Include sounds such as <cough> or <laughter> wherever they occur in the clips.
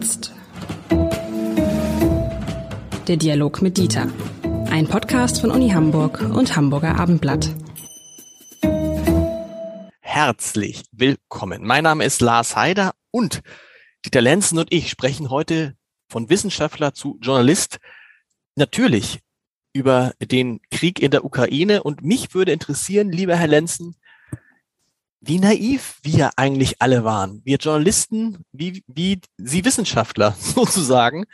jetzt. Der Dialog mit Dieter. Ein Podcast von Uni Hamburg und Hamburger Abendblatt. Herzlich willkommen. Mein Name ist Lars Heider und Dieter Lenzen und ich sprechen heute von Wissenschaftler zu Journalist natürlich über den Krieg in der Ukraine. Und mich würde interessieren, lieber Herr Lenzen, wie naiv wir eigentlich alle waren. Wir Journalisten, wie, wie Sie Wissenschaftler <laughs> sozusagen,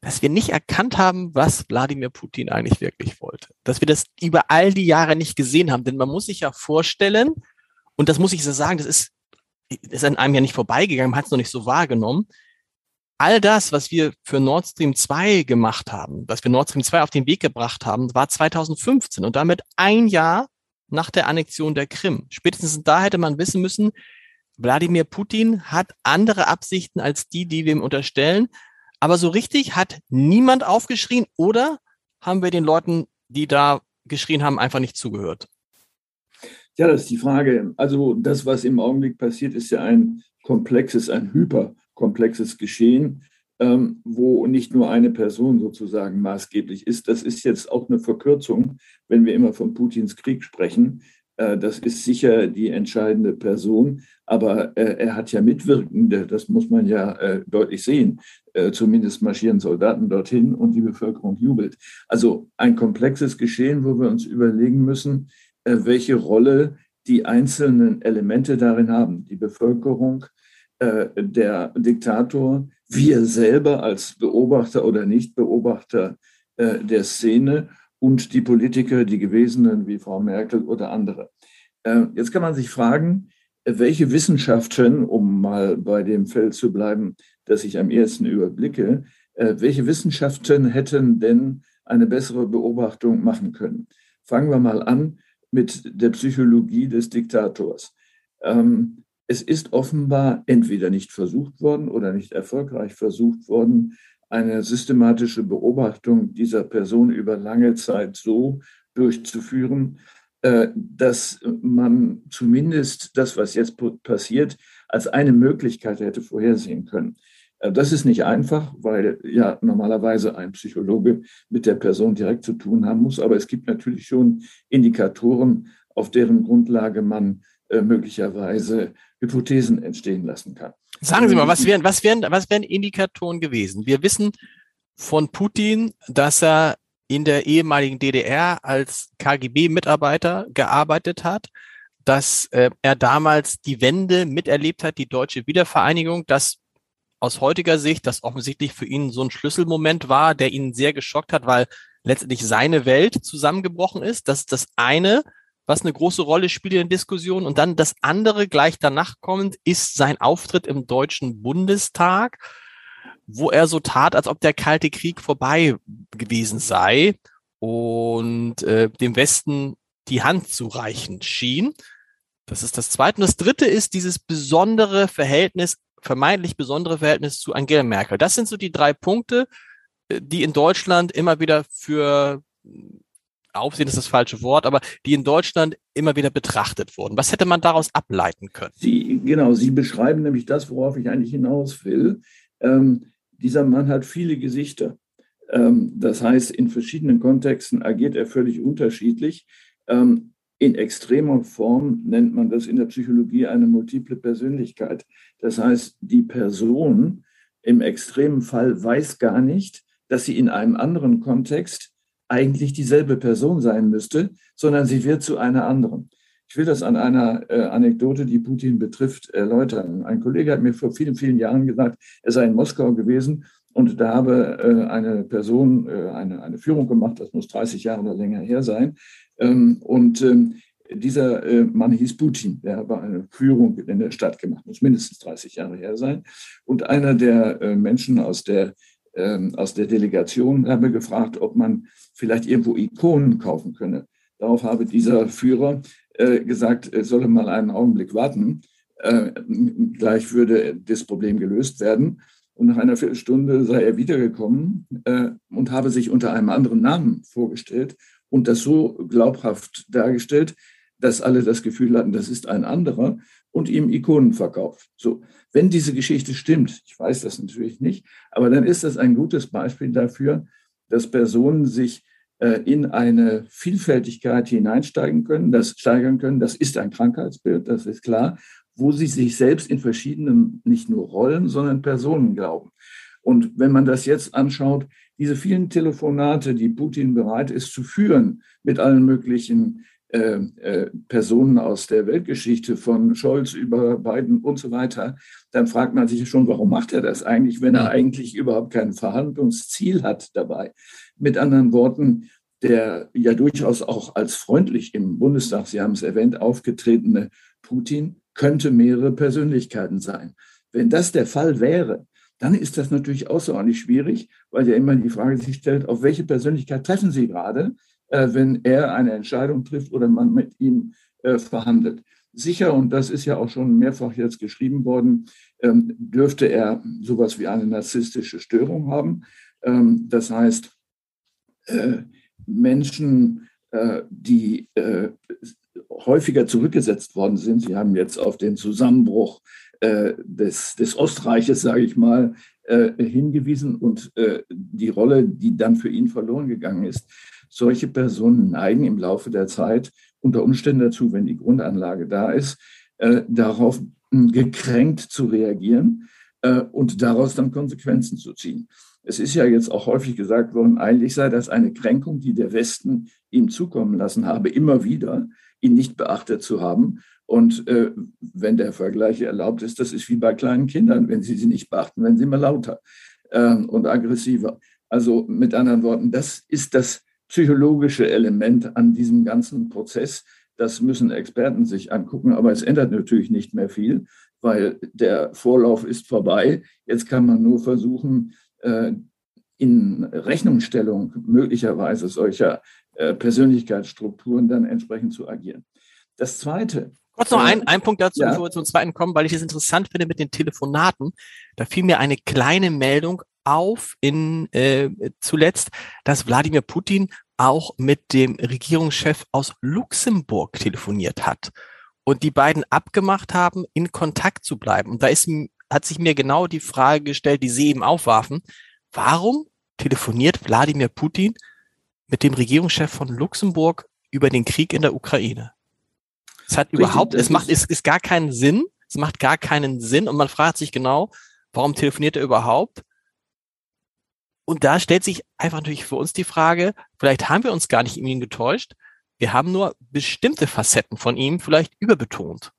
dass wir nicht erkannt haben, was Wladimir Putin eigentlich wirklich wollte. Dass wir das über all die Jahre nicht gesehen haben. Denn man muss sich ja vorstellen, und das muss ich so sagen, das ist, ist an einem ja nicht vorbeigegangen, man hat es noch nicht so wahrgenommen. All das, was wir für Nord Stream 2 gemacht haben, was wir Nord Stream 2 auf den Weg gebracht haben, war 2015 und damit ein Jahr nach der Annexion der Krim. Spätestens da hätte man wissen müssen, Wladimir Putin hat andere Absichten als die, die wir ihm unterstellen. Aber so richtig hat niemand aufgeschrien oder haben wir den Leuten, die da geschrien haben, einfach nicht zugehört? Ja, das ist die Frage. Also das, was im Augenblick passiert, ist ja ein komplexes, ein hyperkomplexes Geschehen ähm, wo nicht nur eine Person sozusagen maßgeblich ist. Das ist jetzt auch eine Verkürzung, wenn wir immer von Putins Krieg sprechen. Äh, das ist sicher die entscheidende Person, aber äh, er hat ja Mitwirkende, das muss man ja äh, deutlich sehen. Äh, zumindest marschieren Soldaten dorthin und die Bevölkerung jubelt. Also ein komplexes Geschehen, wo wir uns überlegen müssen, äh, welche Rolle die einzelnen Elemente darin haben. Die Bevölkerung, äh, der Diktator, wir selber als Beobachter oder Nichtbeobachter äh, der Szene und die Politiker, die Gewesenen wie Frau Merkel oder andere. Äh, jetzt kann man sich fragen, welche Wissenschaften, um mal bei dem Feld zu bleiben, das ich am ersten überblicke, äh, welche Wissenschaften hätten denn eine bessere Beobachtung machen können? Fangen wir mal an mit der Psychologie des Diktators. Ähm, es ist offenbar entweder nicht versucht worden oder nicht erfolgreich versucht worden, eine systematische Beobachtung dieser Person über lange Zeit so durchzuführen, äh, dass man zumindest das, was jetzt passiert, als eine Möglichkeit hätte vorhersehen können. Äh, das ist nicht einfach, weil ja normalerweise ein Psychologe mit der Person direkt zu tun haben muss, aber es gibt natürlich schon Indikatoren, auf deren Grundlage man möglicherweise Hypothesen entstehen lassen kann. Sagen Sie mal, was wären, was wären, was wären Indikatoren gewesen? Wir wissen von Putin, dass er in der ehemaligen DDR als KGB-Mitarbeiter gearbeitet hat, dass äh, er damals die Wende miterlebt hat, die deutsche Wiedervereinigung, dass aus heutiger Sicht das offensichtlich für ihn so ein Schlüsselmoment war, der ihn sehr geschockt hat, weil letztendlich seine Welt zusammengebrochen ist. Das ist das eine was eine große Rolle spielt in der Diskussion. Und dann das andere gleich danach kommend ist sein Auftritt im Deutschen Bundestag, wo er so tat, als ob der Kalte Krieg vorbei gewesen sei und äh, dem Westen die Hand zu reichen schien. Das ist das Zweite. Und das Dritte ist dieses besondere Verhältnis, vermeintlich besondere Verhältnis zu Angela Merkel. Das sind so die drei Punkte, äh, die in Deutschland immer wieder für Aufsehen ist das falsche Wort, aber die in Deutschland immer wieder betrachtet wurden. Was hätte man daraus ableiten können? Sie, genau, Sie beschreiben nämlich das, worauf ich eigentlich hinaus will. Ähm, dieser Mann hat viele Gesichter. Ähm, das heißt, in verschiedenen Kontexten agiert er völlig unterschiedlich. Ähm, in extremer Form nennt man das in der Psychologie eine multiple Persönlichkeit. Das heißt, die Person im extremen Fall weiß gar nicht, dass sie in einem anderen Kontext eigentlich dieselbe Person sein müsste, sondern sie wird zu einer anderen. Ich will das an einer äh, Anekdote, die Putin betrifft, erläutern. Ein Kollege hat mir vor vielen, vielen Jahren gesagt, er sei in Moskau gewesen und da habe äh, eine Person äh, eine, eine Führung gemacht, das muss 30 Jahre oder länger her sein. Ähm, und ähm, dieser äh, Mann hieß Putin, der habe eine Führung in der Stadt gemacht, muss mindestens 30 Jahre her sein. Und einer der äh, Menschen aus der ähm, aus der Delegation <laughs> habe gefragt, ob man vielleicht irgendwo Ikonen kaufen könne. Darauf habe dieser Führer äh, gesagt, er solle mal einen Augenblick warten. Äh, gleich würde das Problem gelöst werden. Und nach einer Viertelstunde sei er wiedergekommen äh, und habe sich unter einem anderen Namen vorgestellt und das so glaubhaft dargestellt, dass alle das Gefühl hatten, das ist ein anderer. Und ihm Ikonen verkauft. So, wenn diese Geschichte stimmt, ich weiß das natürlich nicht, aber dann ist das ein gutes Beispiel dafür, dass Personen sich äh, in eine Vielfältigkeit hineinsteigen können, das steigern können. Das ist ein Krankheitsbild, das ist klar, wo sie sich selbst in verschiedenen, nicht nur Rollen, sondern Personen glauben. Und wenn man das jetzt anschaut, diese vielen Telefonate, die Putin bereit ist zu führen mit allen möglichen äh, äh, Personen aus der Weltgeschichte, von Scholz über Biden und so weiter, dann fragt man sich schon, warum macht er das eigentlich, wenn er eigentlich überhaupt kein Verhandlungsziel hat dabei. Mit anderen Worten, der ja durchaus auch als freundlich im Bundestag, Sie haben es erwähnt, aufgetretene Putin könnte mehrere Persönlichkeiten sein. Wenn das der Fall wäre, dann ist das natürlich außerordentlich schwierig, weil ja immer die Frage sich stellt, auf welche Persönlichkeit treffen Sie gerade? Äh, wenn er eine Entscheidung trifft oder man mit ihm äh, verhandelt. Sicher, und das ist ja auch schon mehrfach jetzt geschrieben worden, ähm, dürfte er sowas wie eine narzisstische Störung haben. Ähm, das heißt, äh, Menschen, die häufiger zurückgesetzt worden sind, Sie haben jetzt auf den Zusammenbruch des, des Ostreiches, sage ich mal, hingewiesen und die Rolle, die dann für ihn verloren gegangen ist solche Personen neigen im Laufe der Zeit unter Umständen dazu, wenn die Grundanlage da ist, äh, darauf hm, gekränkt zu reagieren äh, und daraus dann Konsequenzen zu ziehen. Es ist ja jetzt auch häufig gesagt worden, eigentlich sei das eine Kränkung, die der Westen ihm zukommen lassen habe, immer wieder, ihn nicht beachtet zu haben. Und äh, wenn der Vergleich erlaubt ist, das ist wie bei kleinen Kindern, wenn sie sie nicht beachten, werden sie immer lauter äh, und aggressiver. Also mit anderen Worten, das ist das psychologische Element an diesem ganzen Prozess. Das müssen Experten sich angucken, aber es ändert natürlich nicht mehr viel, weil der Vorlauf ist vorbei. Jetzt kann man nur versuchen, äh, in Rechnungsstellung möglicherweise solcher Persönlichkeitsstrukturen dann entsprechend zu agieren. Das Zweite. Kurz noch ein, ein Punkt dazu, ja. bevor wir zum zweiten kommen, weil ich es interessant finde mit den Telefonaten. Da fiel mir eine kleine Meldung auf in äh, zuletzt, dass Wladimir Putin auch mit dem Regierungschef aus Luxemburg telefoniert hat und die beiden abgemacht haben, in Kontakt zu bleiben. Und da ist, hat sich mir genau die Frage gestellt, die Sie eben aufwarfen. Warum telefoniert Wladimir Putin mit dem Regierungschef von Luxemburg über den Krieg in der Ukraine? Es hat Richtig, überhaupt, es macht, es ist gar keinen Sinn. Es macht gar keinen Sinn und man fragt sich genau, warum telefoniert er überhaupt? Und da stellt sich einfach natürlich für uns die Frage, vielleicht haben wir uns gar nicht in ihn getäuscht. Wir haben nur bestimmte Facetten von ihm vielleicht überbetont.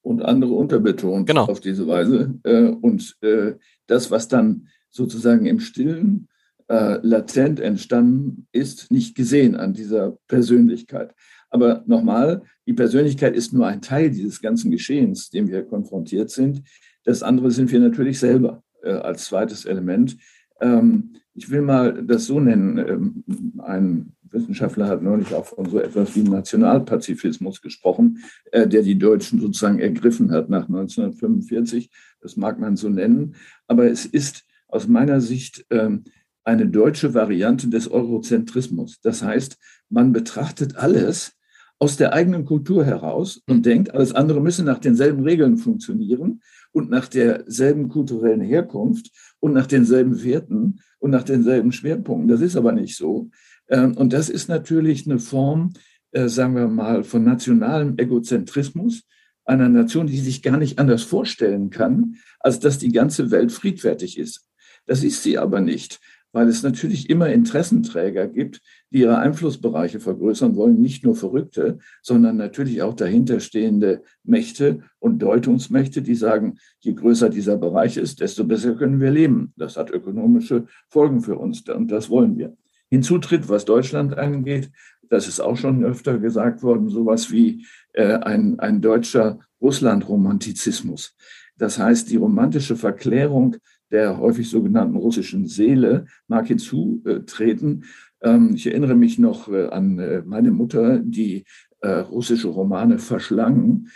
Und andere unterbetont genau. auf diese Weise. Äh, und äh, das, was dann sozusagen im Stillen äh, latent entstanden ist, nicht gesehen an dieser Persönlichkeit. Aber nochmal, die Persönlichkeit ist nur ein Teil dieses ganzen Geschehens, dem wir konfrontiert sind. Das andere sind wir natürlich selber als zweites Element. Ähm, ich will mal das so nennen. Ähm, ein Wissenschaftler hat neulich auch von so etwas wie Nationalpazifismus gesprochen, äh, der die Deutschen sozusagen ergriffen hat nach 1945. Das mag man so nennen. Aber es ist aus meiner Sicht ähm, eine deutsche Variante des Eurozentrismus. Das heißt, man betrachtet alles aus der eigenen Kultur heraus und denkt, alles andere müsse nach denselben Regeln funktionieren und nach derselben kulturellen Herkunft und nach denselben Werten und nach denselben Schwerpunkten. Das ist aber nicht so. Ähm, und das ist natürlich eine Form, äh, sagen wir mal, von nationalem Egozentrismus einer Nation, die sich gar nicht anders vorstellen kann, als dass die ganze Welt friedfertig ist. Das ist sie aber nicht weil es natürlich immer Interessenträger gibt, die ihre Einflussbereiche vergrößern wollen, nicht nur Verrückte, sondern natürlich auch dahinterstehende Mächte und Deutungsmächte, die sagen, je größer dieser Bereich ist, desto besser können wir leben. Das hat ökonomische Folgen für uns und das wollen wir. Hinzu tritt, was Deutschland angeht, das ist auch schon öfter gesagt worden, sowas wie äh, ein, ein deutscher Russland-Romantizismus. Das heißt, die romantische Verklärung der häufig sogenannten russischen Seele mag hinzutreten. Ähm, ich erinnere mich noch äh, an äh, meine Mutter, die äh, russische Romane verschlang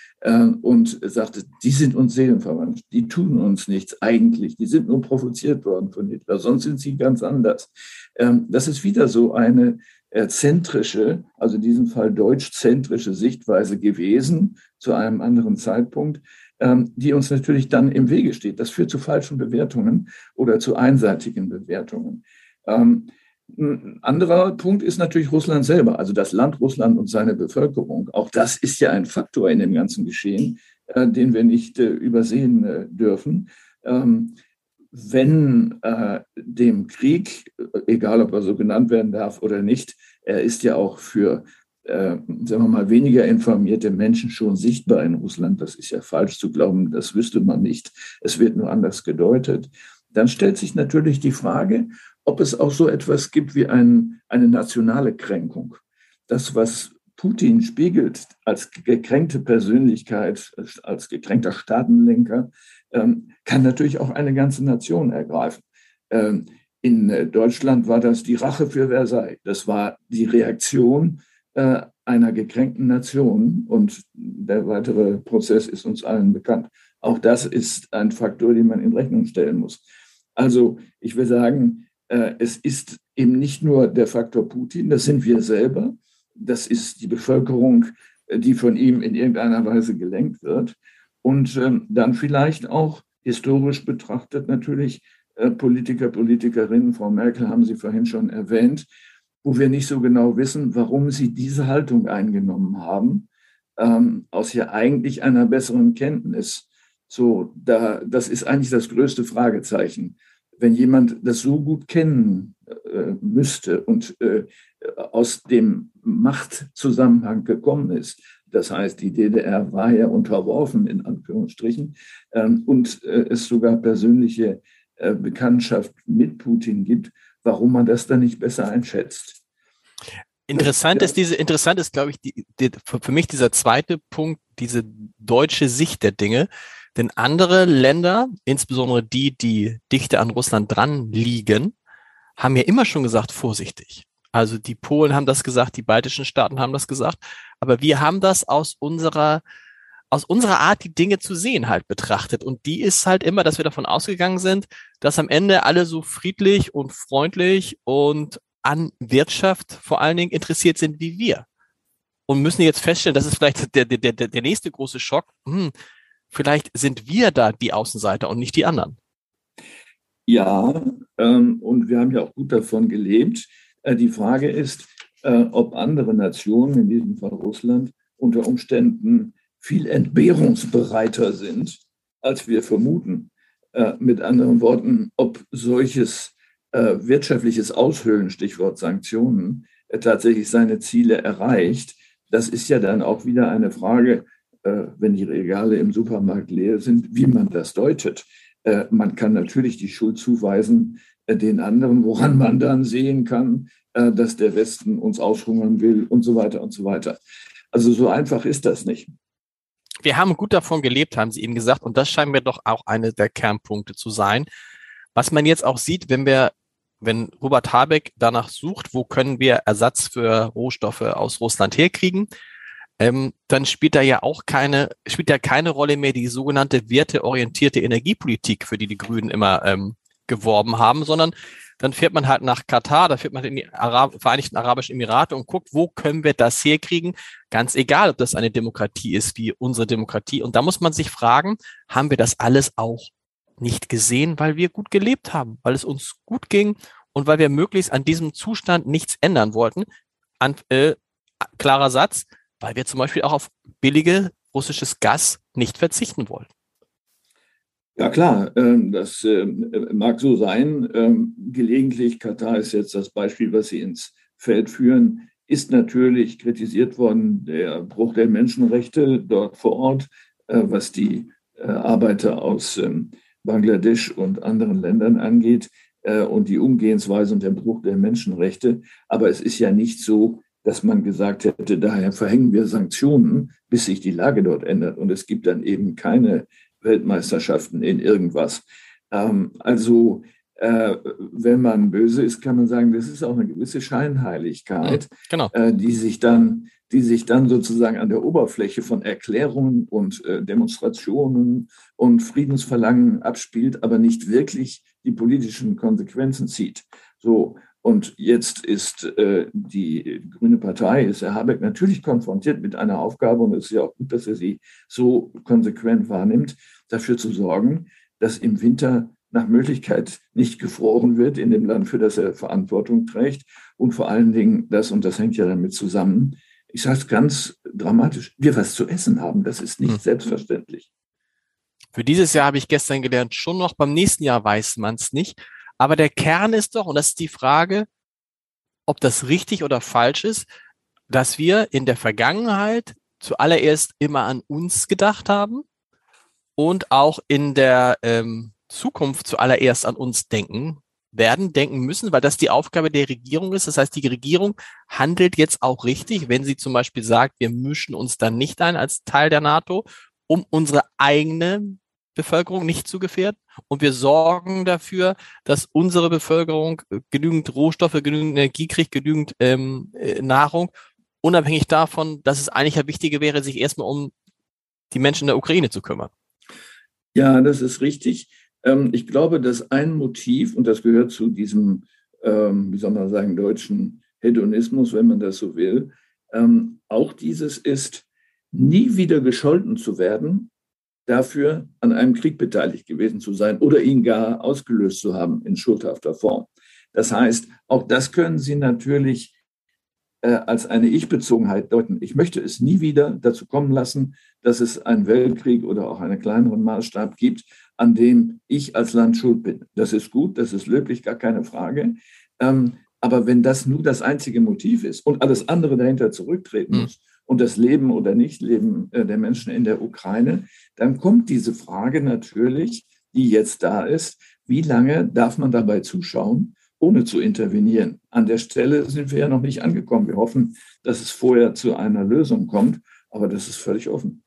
und sagte, die sind uns seelenverwandt, die tun uns nichts eigentlich, die sind nur provoziert worden von Hitler, sonst sind sie ganz anders. Ähm, das ist wieder so eine zentrische, also in diesem Fall deutschzentrische Sichtweise gewesen zu einem anderen Zeitpunkt, die uns natürlich dann im Wege steht. Das führt zu falschen Bewertungen oder zu einseitigen Bewertungen. Ähm, ein anderer Punkt ist natürlich Russland selber, also das Land Russland und seine Bevölkerung. Auch das ist ja ein Faktor in dem ganzen Geschehen, äh, den wir nicht äh, übersehen äh, dürfen. Ähm, wenn dem Krieg, egal ob er so genannt werden darf oder nicht, er ist ja auch für, äh, sagen wir mal, weniger informierte Menschen schon sichtbar in Russland. Das ist ja falsch zu glauben, das wüsste man nicht. Es wird nur anders gedeutet. Dann stellt sich natürlich die Frage, ob es auch so etwas gibt wie ein, eine nationale Kränkung. Das, was Putin spiegelt als gekränkte Persönlichkeit, als gekränkter Staatenlenker, ähm, kann natürlich auch eine ganze Nation ergreifen. Ähm, in Deutschland war das die Rache für Versailles. Das war die Reaktion äh, einer gekränkten Nation und der weitere Prozess ist uns allen bekannt. Auch das ist ein Faktor, den man in Rechnung stellen muss. Also ich will sagen, äh, es ist eben nicht nur der Faktor Putin, das sind wir selber, das ist die Bevölkerung, die von ihm in irgendeiner Weise gelenkt wird. Und ähm, dann vielleicht auch historisch betrachtet natürlich äh, Politiker, Politikerinnen, Frau Merkel haben Sie vorhin schon erwähnt, wo wir nicht so genau wissen, warum sie diese Haltung eingenommen haben, ähm, aus ja eigentlich einer besseren Kenntnis. So, da, das ist eigentlich das größte Fragezeichen wenn jemand das so gut kennen äh, müsste und äh, aus dem Machtzusammenhang gekommen ist, das heißt, die DDR war ja unterworfen, in Anführungsstrichen, ähm, und äh, es sogar persönliche Bekanntschaft mit Putin gibt, warum man das dann nicht besser einschätzt. Interessant ist diese, interessant ist, glaube ich, die, die, für mich dieser zweite Punkt, diese deutsche Sicht der Dinge. Denn andere Länder, insbesondere die, die dichter an Russland dran liegen, haben ja immer schon gesagt, vorsichtig. Also die Polen haben das gesagt, die baltischen Staaten haben das gesagt, aber wir haben das aus unserer aus unserer Art, die Dinge zu sehen, halt betrachtet. Und die ist halt immer, dass wir davon ausgegangen sind, dass am Ende alle so friedlich und freundlich und an Wirtschaft vor allen Dingen interessiert sind wie wir. Und müssen jetzt feststellen, das ist vielleicht der, der, der, nächste große Schock. Hm, vielleicht sind wir da die Außenseiter und nicht die anderen. Ja, ähm, und wir haben ja auch gut davon gelebt. Äh, die Frage ist, äh, ob andere Nationen, in diesem Fall Russland, unter Umständen viel entbehrungsbereiter sind, als wir vermuten. Äh, mit anderen Worten, ob solches äh, wirtschaftliches Aushöhlen, Stichwort Sanktionen, äh, tatsächlich seine Ziele erreicht. Das ist ja dann auch wieder eine Frage äh, wenn die Regale im Supermarkt leer sind, wie man das deutet. Äh, man kann natürlich die Schuld zuweisen äh, den anderen, woran man dann sehen kann, dass der Westen uns aushungern will und so weiter und so weiter. Also so einfach ist das nicht. Wir haben gut davon gelebt, haben Sie eben gesagt, und das scheint mir doch auch eine der Kernpunkte zu sein. Was man jetzt auch sieht, wenn wir wenn Robert Habeck danach sucht, wo können wir Ersatz für Rohstoffe aus Russland herkriegen, ähm, dann spielt da ja auch keine, spielt ja keine Rolle mehr die sogenannte werteorientierte Energiepolitik, für die die Grünen immer ähm, geworben haben, sondern dann fährt man halt nach Katar, da fährt man in die Arab Vereinigten Arabischen Emirate und guckt, wo können wir das herkriegen? Ganz egal, ob das eine Demokratie ist wie unsere Demokratie. Und da muss man sich fragen, haben wir das alles auch nicht gesehen, weil wir gut gelebt haben, weil es uns gut ging und weil wir möglichst an diesem Zustand nichts ändern wollten? An, äh, klarer Satz, weil wir zum Beispiel auch auf billige russisches Gas nicht verzichten wollen. Ja klar, ähm, das ähm, mag so sein. Ähm, gelegentlich, Katar ist jetzt das Beispiel, was Sie ins Feld führen, ist natürlich kritisiert worden der Bruch der Menschenrechte dort vor Ort, äh, was die äh, Arbeiter aus Bangladesch und anderen Ländern angeht äh, und die Umgehensweise und der Bruch der Menschenrechte. Aber es ist ja nicht so, dass man gesagt hätte, daher verhängen wir Sanktionen, bis sich die Lage dort ändert. Und es gibt dann eben keine Weltmeisterschaften in irgendwas. Ähm, also äh, wenn man böse ist, kann man sagen, das ist auch eine gewisse Scheinheiligkeit, genau. äh, die sich dann, die sich dann sozusagen an der Oberfläche von Erklärungen und äh, Demonstrationen und Friedensverlangen abspielt, aber nicht wirklich die politischen Konsequenzen zieht. So Und jetzt ist äh, die Grüne Partei, ist Herr Habeck natürlich konfrontiert mit einer Aufgabe, und es ist ja auch gut, dass er sie so konsequent wahrnimmt, dafür zu sorgen, dass im Winter nach Möglichkeit nicht gefroren wird in dem Land, für das er Verantwortung trägt. Und vor allen Dingen das, und das hängt ja damit zusammen, ich sage es ganz dramatisch, wir was zu essen haben. Das ist nicht hm. selbstverständlich. Für dieses Jahr habe ich gestern gelernt, schon noch beim nächsten Jahr weiß man es nicht. Aber der Kern ist doch, und das ist die Frage, ob das richtig oder falsch ist, dass wir in der Vergangenheit zuallererst immer an uns gedacht haben und auch in der ähm, Zukunft zuallererst an uns denken werden, denken müssen, weil das die Aufgabe der Regierung ist. Das heißt, die Regierung handelt jetzt auch richtig, wenn sie zum Beispiel sagt, wir mischen uns dann nicht ein als Teil der NATO, um unsere eigene Bevölkerung nicht zu gefährden. Und wir sorgen dafür, dass unsere Bevölkerung genügend Rohstoffe, genügend Energie kriegt, genügend ähm, äh, Nahrung, unabhängig davon, dass es eigentlich ja wichtiger wäre, sich erstmal um die Menschen in der Ukraine zu kümmern. Ja, das ist richtig. Ähm, ich glaube, dass ein Motiv, und das gehört zu diesem, ähm, wie soll man sagen, deutschen Hedonismus, wenn man das so will, ähm, auch dieses ist, nie wieder gescholten zu werden, dafür an einem Krieg beteiligt gewesen zu sein oder ihn gar ausgelöst zu haben in schuldhafter Form. Das heißt, auch das können Sie natürlich äh, als eine Ich-Bezogenheit deuten. Ich möchte es nie wieder dazu kommen lassen, dass es einen Weltkrieg oder auch einen kleineren Maßstab gibt, an dem ich als Land schuld bin. Das ist gut, das ist löblich, gar keine Frage. Ähm, aber wenn das nur das einzige Motiv ist und alles andere dahinter zurücktreten hm. muss, und das Leben oder Nichtleben äh, der Menschen in der Ukraine, dann kommt diese Frage natürlich, die jetzt da ist, wie lange darf man dabei zuschauen, ohne zu intervenieren? An der Stelle sind wir ja noch nicht angekommen. Wir hoffen, dass es vorher zu einer Lösung kommt, aber das ist völlig offen.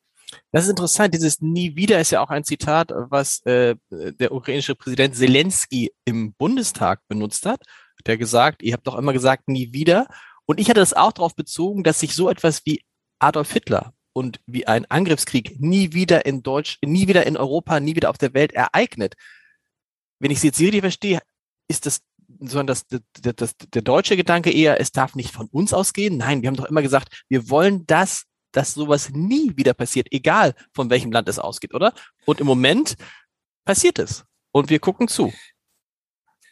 Das ist interessant. Dieses Nie wieder ist ja auch ein Zitat, was äh, der ukrainische Präsident Zelensky im Bundestag benutzt hat. Der gesagt, ihr habt doch immer gesagt, nie wieder. Und ich hatte das auch darauf bezogen, dass sich so etwas wie Adolf Hitler und wie ein Angriffskrieg nie wieder in Deutsch, nie wieder in Europa, nie wieder auf der Welt ereignet. Wenn ich Sie jetzt richtig verstehe, ist das sondern das, das, das, der deutsche Gedanke eher, es darf nicht von uns ausgehen. Nein, wir haben doch immer gesagt, wir wollen das, dass sowas nie wieder passiert, egal von welchem Land es ausgeht, oder? Und im Moment passiert es. Und wir gucken zu.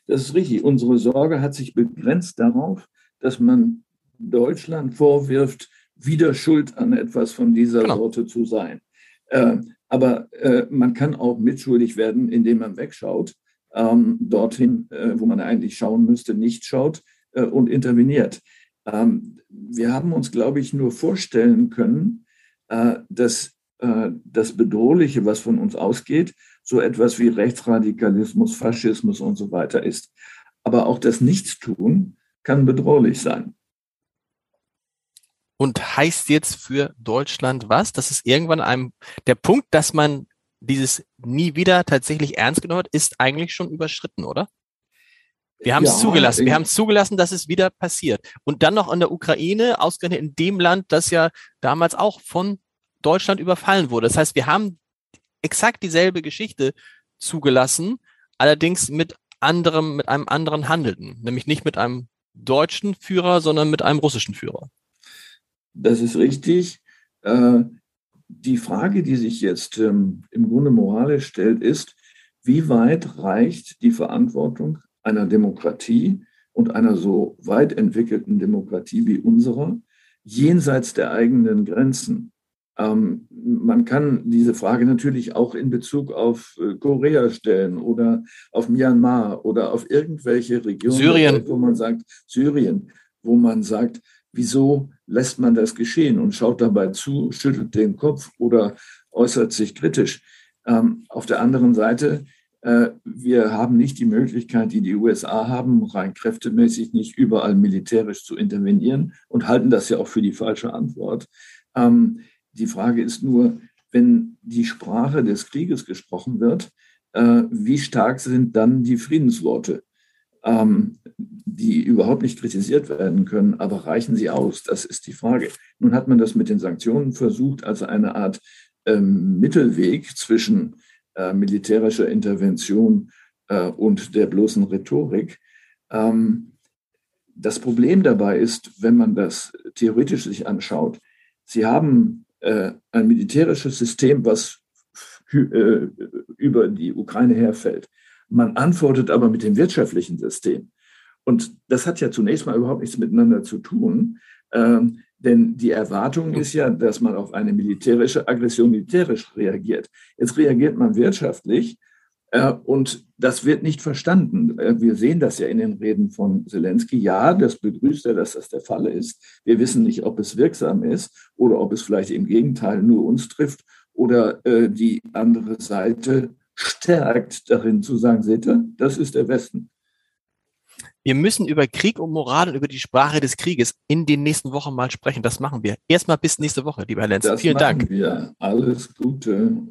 Das ist richtig. Unsere Sorge hat sich begrenzt darauf, dass man Deutschland vorwirft, wieder schuld an etwas von dieser genau. Sorte zu sein. Äh, aber äh, man kann auch mitschuldig werden, indem man wegschaut, ähm, dorthin, äh, wo man eigentlich schauen müsste, nicht schaut äh, und interveniert. Ähm, wir haben uns, glaube ich, nur vorstellen können, äh, dass äh, das Bedrohliche, was von uns ausgeht, so etwas wie Rechtsradikalismus, Faschismus und so weiter ist. Aber auch das Nichtstun kann bedrohlich sein und heißt jetzt für Deutschland was? Das ist irgendwann einem, der Punkt, dass man dieses nie wieder tatsächlich ernst genommen hat, ist eigentlich schon überschritten, oder? Wir haben es ja, zugelassen. Wir haben es zugelassen, dass es wieder passiert. Und dann noch in der Ukraine, ausgerechnet in dem Land, das ja damals auch von Deutschland überfallen wurde. Das heißt, wir haben exakt dieselbe Geschichte zugelassen, allerdings mit anderem, mit einem anderen Handelnden, nämlich nicht mit einem deutschen Führer, sondern mit einem russischen Führer. Das ist richtig. Äh, die Frage, die sich jetzt ähm, im Grunde moralisch stellt, ist, wie weit reicht die Verantwortung einer Demokratie und einer so weit entwickelten Demokratie wie unserer jenseits der eigenen Grenzen? Ähm, man kann diese Frage natürlich auch in Bezug auf äh, Korea stellen oder auf Myanmar oder auf irgendwelche Regionen, Syrien. wo man sagt, Syrien, wo man sagt, wieso lässt man das geschehen und schaut dabei zu, schüttelt den Kopf oder äußert sich kritisch. Ähm, auf der anderen Seite, äh, wir haben nicht die Möglichkeit, die die USA haben, rein kräftemäßig nicht überall militärisch zu intervenieren und halten das ja auch für die falsche Antwort. Ähm, die Frage ist nur, wenn die Sprache des Krieges gesprochen wird, äh, wie stark sind dann die Friedensworte? Ähm, die überhaupt nicht kritisiert werden können, aber reichen sie aus? Das ist die Frage. Nun hat man das mit den Sanktionen versucht, also eine Art ähm, Mittelweg zwischen äh, militärischer Intervention äh, und der bloßen Rhetorik. Ähm, das Problem dabei ist, wenn man das theoretisch sich anschaut, Sie haben äh, ein militärisches System, was äh, über die Ukraine herfällt. Man antwortet aber mit dem wirtschaftlichen System. Und das hat ja zunächst mal überhaupt nichts miteinander zu tun. Ähm, denn die Erwartung ist ja, dass man auf eine militärische Aggression militärisch reagiert. Jetzt reagiert man wirtschaftlich äh, und das wird nicht verstanden. Äh, wir sehen das ja in den Reden von Zelensky. Ja, das begrüßt er, dass das der Fall ist. Wir wissen nicht, ob es wirksam ist oder ob es vielleicht im Gegenteil nur uns trifft oder äh, die andere Seite stärkt darin zu sagen, seht ihr, das ist der Westen. Wir müssen über Krieg und Moral und über die Sprache des Krieges in den nächsten Wochen mal sprechen. Das machen wir. Erstmal bis nächste Woche, lieber Herr Lenz. Das Vielen Dank. Wir. Alles Gute.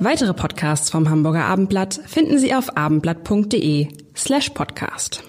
Weitere Podcasts vom Hamburger Abendblatt finden Sie auf abendblatt.de slash podcast.